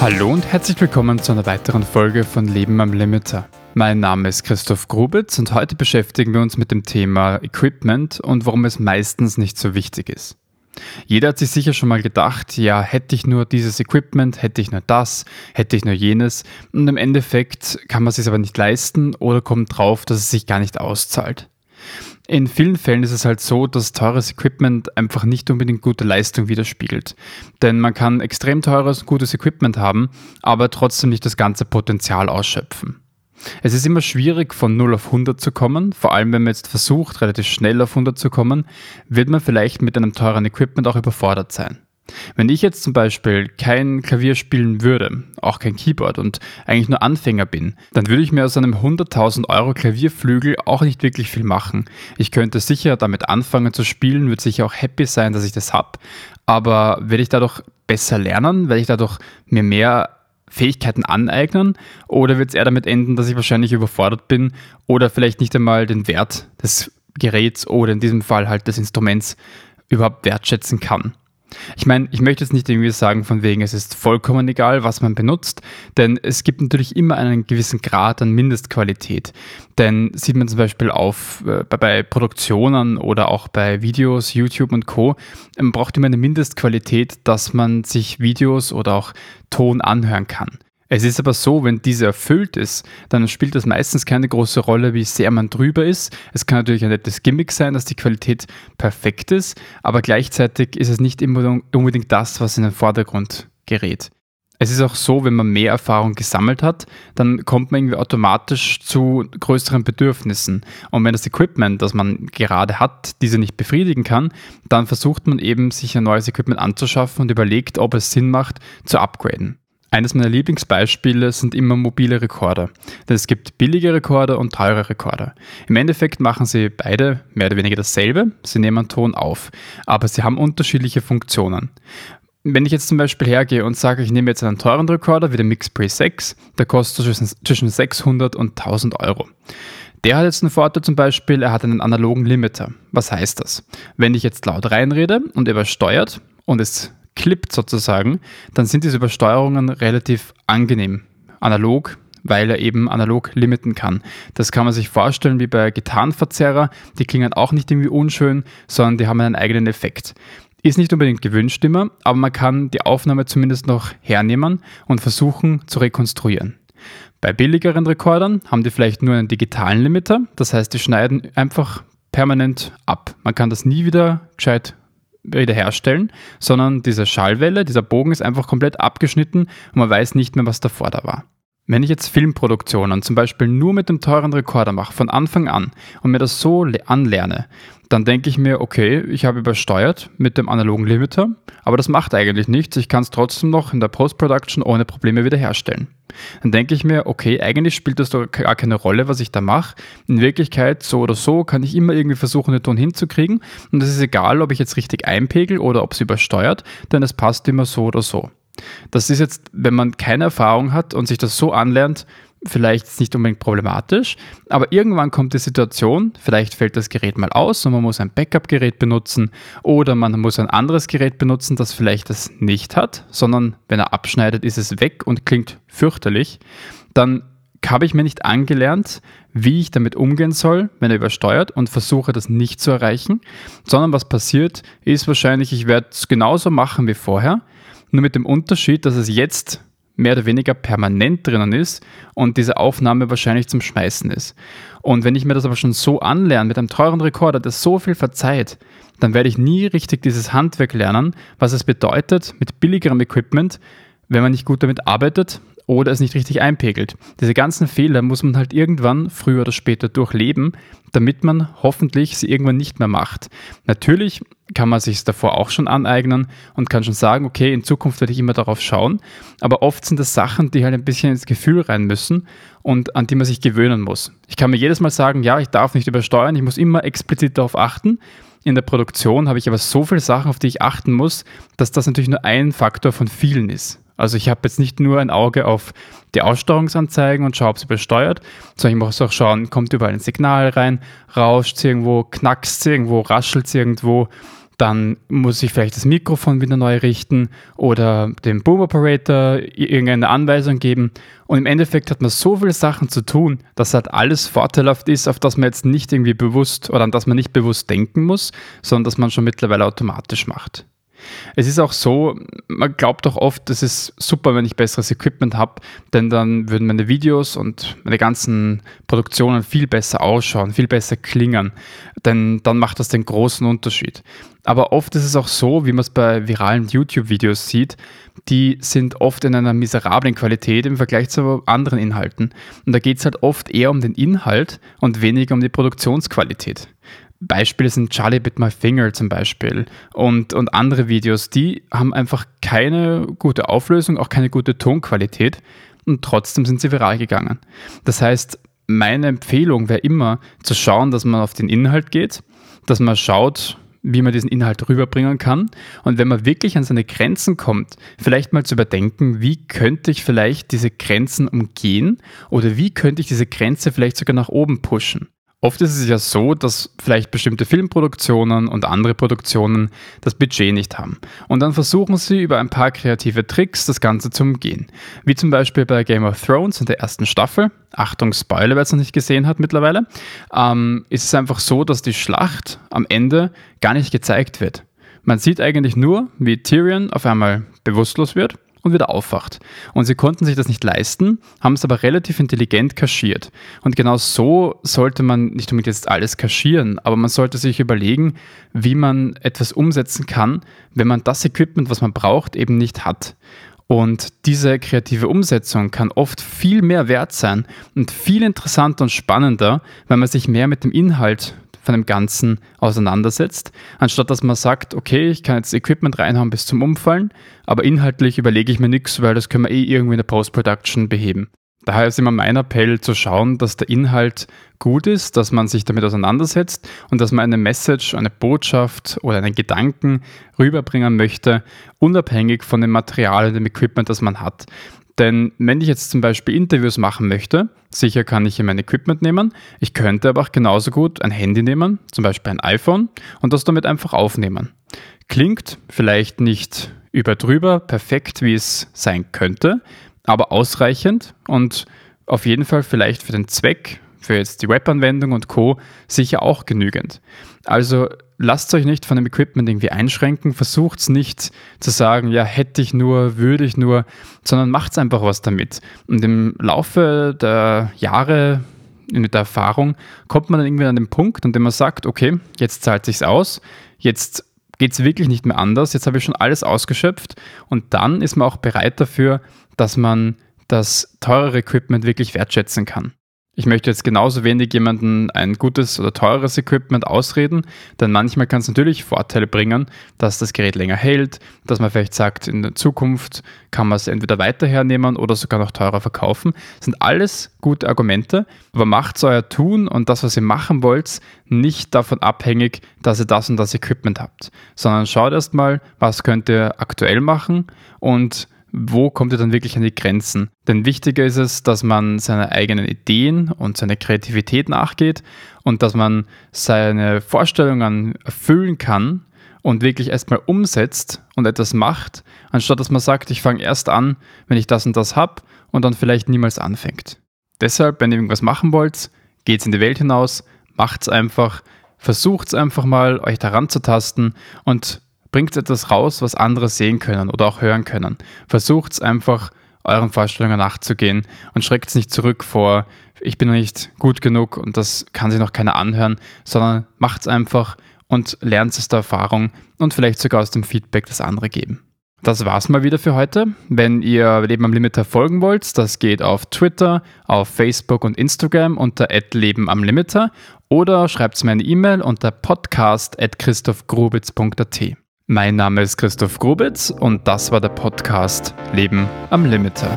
Hallo und herzlich willkommen zu einer weiteren Folge von Leben am Limiter. Mein Name ist Christoph Grubitz und heute beschäftigen wir uns mit dem Thema Equipment und warum es meistens nicht so wichtig ist. Jeder hat sich sicher schon mal gedacht, ja, hätte ich nur dieses Equipment, hätte ich nur das, hätte ich nur jenes und im Endeffekt kann man es sich aber nicht leisten oder kommt drauf, dass es sich gar nicht auszahlt. In vielen Fällen ist es halt so, dass teures Equipment einfach nicht unbedingt gute Leistung widerspiegelt. Denn man kann extrem teures, gutes Equipment haben, aber trotzdem nicht das ganze Potenzial ausschöpfen. Es ist immer schwierig, von 0 auf 100 zu kommen. Vor allem, wenn man jetzt versucht, relativ schnell auf 100 zu kommen, wird man vielleicht mit einem teuren Equipment auch überfordert sein. Wenn ich jetzt zum Beispiel kein Klavier spielen würde, auch kein Keyboard und eigentlich nur Anfänger bin, dann würde ich mir aus einem 100.000 Euro Klavierflügel auch nicht wirklich viel machen. Ich könnte sicher damit anfangen zu spielen, würde sicher auch happy sein, dass ich das habe, aber werde ich dadurch besser lernen, werde ich dadurch mir mehr Fähigkeiten aneignen oder wird es eher damit enden, dass ich wahrscheinlich überfordert bin oder vielleicht nicht einmal den Wert des Geräts oder in diesem Fall halt des Instruments überhaupt wertschätzen kann. Ich meine, ich möchte jetzt nicht irgendwie sagen, von wegen, es ist vollkommen egal, was man benutzt, denn es gibt natürlich immer einen gewissen Grad an Mindestqualität. Denn sieht man zum Beispiel auf äh, bei Produktionen oder auch bei Videos, YouTube und Co., man braucht immer eine Mindestqualität, dass man sich Videos oder auch Ton anhören kann. Es ist aber so, wenn diese erfüllt ist, dann spielt das meistens keine große Rolle, wie sehr man drüber ist. Es kann natürlich ein nettes Gimmick sein, dass die Qualität perfekt ist, aber gleichzeitig ist es nicht unbedingt das, was in den Vordergrund gerät. Es ist auch so, wenn man mehr Erfahrung gesammelt hat, dann kommt man irgendwie automatisch zu größeren Bedürfnissen. Und wenn das Equipment, das man gerade hat, diese nicht befriedigen kann, dann versucht man eben, sich ein neues Equipment anzuschaffen und überlegt, ob es Sinn macht, zu upgraden. Eines meiner Lieblingsbeispiele sind immer mobile Rekorder. Denn es gibt billige Rekorder und teure Rekorder. Im Endeffekt machen sie beide mehr oder weniger dasselbe. Sie nehmen Ton auf. Aber sie haben unterschiedliche Funktionen. Wenn ich jetzt zum Beispiel hergehe und sage, ich nehme jetzt einen teuren Rekorder wie der Mix Pre 6, der kostet zwischen 600 und 1000 Euro. Der hat jetzt einen Vorteil zum Beispiel, er hat einen analogen Limiter. Was heißt das? Wenn ich jetzt laut reinrede und übersteuert und es klippt sozusagen, dann sind diese Übersteuerungen relativ angenehm. Analog, weil er eben analog limiten kann. Das kann man sich vorstellen wie bei Gitarrenverzerrer. Die klingen auch nicht irgendwie unschön, sondern die haben einen eigenen Effekt. Ist nicht unbedingt gewünscht immer, aber man kann die Aufnahme zumindest noch hernehmen und versuchen zu rekonstruieren. Bei billigeren Rekordern haben die vielleicht nur einen digitalen Limiter, das heißt, die schneiden einfach permanent ab. Man kann das nie wieder gescheit wiederherstellen, sondern diese Schallwelle, dieser Bogen ist einfach komplett abgeschnitten und man weiß nicht mehr, was davor da war. Wenn ich jetzt Filmproduktionen zum Beispiel nur mit dem teuren Rekorder mache, von Anfang an und mir das so anlerne, dann denke ich mir, okay, ich habe übersteuert mit dem analogen Limiter, aber das macht eigentlich nichts. Ich kann es trotzdem noch in der Post-Production ohne Probleme wiederherstellen. Dann denke ich mir, okay, eigentlich spielt das doch gar keine Rolle, was ich da mache. In Wirklichkeit, so oder so, kann ich immer irgendwie versuchen, den Ton hinzukriegen. Und es ist egal, ob ich jetzt richtig einpegel oder ob es übersteuert, denn es passt immer so oder so. Das ist jetzt, wenn man keine Erfahrung hat und sich das so anlernt, vielleicht nicht unbedingt problematisch, aber irgendwann kommt die Situation, vielleicht fällt das Gerät mal aus und man muss ein Backup-Gerät benutzen oder man muss ein anderes Gerät benutzen, das vielleicht das nicht hat, sondern wenn er abschneidet, ist es weg und klingt fürchterlich, dann habe ich mir nicht angelernt, wie ich damit umgehen soll, wenn er übersteuert und versuche das nicht zu erreichen, sondern was passiert ist wahrscheinlich, ich werde es genauso machen wie vorher, nur mit dem Unterschied, dass es jetzt mehr oder weniger permanent drinnen ist und diese Aufnahme wahrscheinlich zum Schmeißen ist. Und wenn ich mir das aber schon so anlerne mit einem teuren Rekorder, der so viel verzeiht, dann werde ich nie richtig dieses Handwerk lernen, was es bedeutet, mit billigerem Equipment, wenn man nicht gut damit arbeitet, oder es nicht richtig einpegelt. Diese ganzen Fehler muss man halt irgendwann früher oder später durchleben, damit man hoffentlich sie irgendwann nicht mehr macht. Natürlich kann man sich davor auch schon aneignen und kann schon sagen, okay, in Zukunft werde ich immer darauf schauen, aber oft sind das Sachen, die halt ein bisschen ins Gefühl rein müssen und an die man sich gewöhnen muss. Ich kann mir jedes Mal sagen, ja, ich darf nicht übersteuern, ich muss immer explizit darauf achten. In der Produktion habe ich aber so viele Sachen, auf die ich achten muss, dass das natürlich nur ein Faktor von vielen ist. Also ich habe jetzt nicht nur ein Auge auf die Aussteuerungsanzeigen und schaue, ob sie besteuert, sondern ich muss auch schauen, kommt überall ein Signal rein, rauscht es irgendwo, knackst es irgendwo, raschelt es irgendwo, dann muss ich vielleicht das Mikrofon wieder neu richten oder dem Boom Operator irgendeine Anweisung geben. Und im Endeffekt hat man so viele Sachen zu tun, dass halt alles vorteilhaft ist, auf das man jetzt nicht irgendwie bewusst oder an das man nicht bewusst denken muss, sondern dass man schon mittlerweile automatisch macht. Es ist auch so, man glaubt auch oft, es ist super, wenn ich besseres Equipment habe, denn dann würden meine Videos und meine ganzen Produktionen viel besser ausschauen, viel besser klingen, denn dann macht das den großen Unterschied. Aber oft ist es auch so, wie man es bei viralen YouTube-Videos sieht, die sind oft in einer miserablen Qualität im Vergleich zu anderen Inhalten. Und da geht es halt oft eher um den Inhalt und weniger um die Produktionsqualität. Beispiele sind Charlie Bit My Finger zum Beispiel und, und andere Videos, die haben einfach keine gute Auflösung, auch keine gute Tonqualität und trotzdem sind sie viral gegangen. Das heißt, meine Empfehlung wäre immer zu schauen, dass man auf den Inhalt geht, dass man schaut, wie man diesen Inhalt rüberbringen kann. Und wenn man wirklich an seine Grenzen kommt, vielleicht mal zu überdenken, wie könnte ich vielleicht diese Grenzen umgehen oder wie könnte ich diese Grenze vielleicht sogar nach oben pushen. Oft ist es ja so, dass vielleicht bestimmte Filmproduktionen und andere Produktionen das Budget nicht haben. Und dann versuchen sie über ein paar kreative Tricks das Ganze zu umgehen. Wie zum Beispiel bei Game of Thrones in der ersten Staffel. Achtung, Spoiler, wer es noch nicht gesehen hat mittlerweile. Ähm, ist es einfach so, dass die Schlacht am Ende gar nicht gezeigt wird. Man sieht eigentlich nur, wie Tyrion auf einmal bewusstlos wird und wieder aufwacht. Und sie konnten sich das nicht leisten, haben es aber relativ intelligent kaschiert. Und genau so sollte man nicht unbedingt jetzt alles kaschieren, aber man sollte sich überlegen, wie man etwas umsetzen kann, wenn man das Equipment, was man braucht, eben nicht hat. Und diese kreative Umsetzung kann oft viel mehr wert sein und viel interessanter und spannender, wenn man sich mehr mit dem Inhalt von dem Ganzen auseinandersetzt, anstatt dass man sagt, okay, ich kann jetzt Equipment reinhauen bis zum Umfallen, aber inhaltlich überlege ich mir nichts, weil das können wir eh irgendwie in der Post-Production beheben. Daher ist immer mein Appell zu schauen, dass der Inhalt gut ist, dass man sich damit auseinandersetzt und dass man eine Message, eine Botschaft oder einen Gedanken rüberbringen möchte, unabhängig von dem Material und dem Equipment, das man hat. Denn wenn ich jetzt zum Beispiel Interviews machen möchte, sicher kann ich hier mein Equipment nehmen, ich könnte aber auch genauso gut ein Handy nehmen, zum Beispiel ein iPhone, und das damit einfach aufnehmen. Klingt vielleicht nicht überdrüber perfekt, wie es sein könnte, aber ausreichend und auf jeden Fall vielleicht für den Zweck, für jetzt die Webanwendung und Co. sicher auch genügend. Also lasst euch nicht von dem Equipment irgendwie einschränken, versucht es nicht zu sagen, ja, hätte ich nur, würde ich nur, sondern macht einfach was damit. Und im Laufe der Jahre, mit der Erfahrung, kommt man dann irgendwie an den Punkt, an dem man sagt, okay, jetzt zahlt sich's aus, jetzt geht es wirklich nicht mehr anders, jetzt habe ich schon alles ausgeschöpft und dann ist man auch bereit dafür, dass man das teurere Equipment wirklich wertschätzen kann. Ich möchte jetzt genauso wenig jemanden ein gutes oder teures Equipment ausreden, denn manchmal kann es natürlich Vorteile bringen, dass das Gerät länger hält, dass man vielleicht sagt, in der Zukunft kann man es entweder weiter hernehmen oder sogar noch teurer verkaufen. Das sind alles gute Argumente, aber macht euer Tun und das, was ihr machen wollt, nicht davon abhängig, dass ihr das und das Equipment habt, sondern schaut erstmal, was könnt ihr aktuell machen und wo kommt ihr dann wirklich an die Grenzen? Denn wichtiger ist es, dass man seine eigenen Ideen und seine Kreativität nachgeht und dass man seine Vorstellungen erfüllen kann und wirklich erstmal umsetzt und etwas macht, anstatt dass man sagt, ich fange erst an, wenn ich das und das habe und dann vielleicht niemals anfängt. Deshalb, wenn ihr irgendwas machen wollt, geht's in die Welt hinaus, macht's einfach, versucht's einfach mal, euch daran zu tasten und bringt etwas raus, was andere sehen können oder auch hören können. Versucht es einfach, euren Vorstellungen nachzugehen und schreckt es nicht zurück vor, ich bin nicht gut genug und das kann sich noch keiner anhören, sondern macht es einfach und lernt es aus der Erfahrung und vielleicht sogar aus dem Feedback, das andere geben. Das war's mal wieder für heute. Wenn ihr Leben am Limiter folgen wollt, das geht auf Twitter, auf Facebook und Instagram unter Leben am Limiter oder schreibt mir eine E-Mail unter podcast.christophgrubitz.at. Mein Name ist Christoph Grubitz und das war der Podcast Leben am Limiter.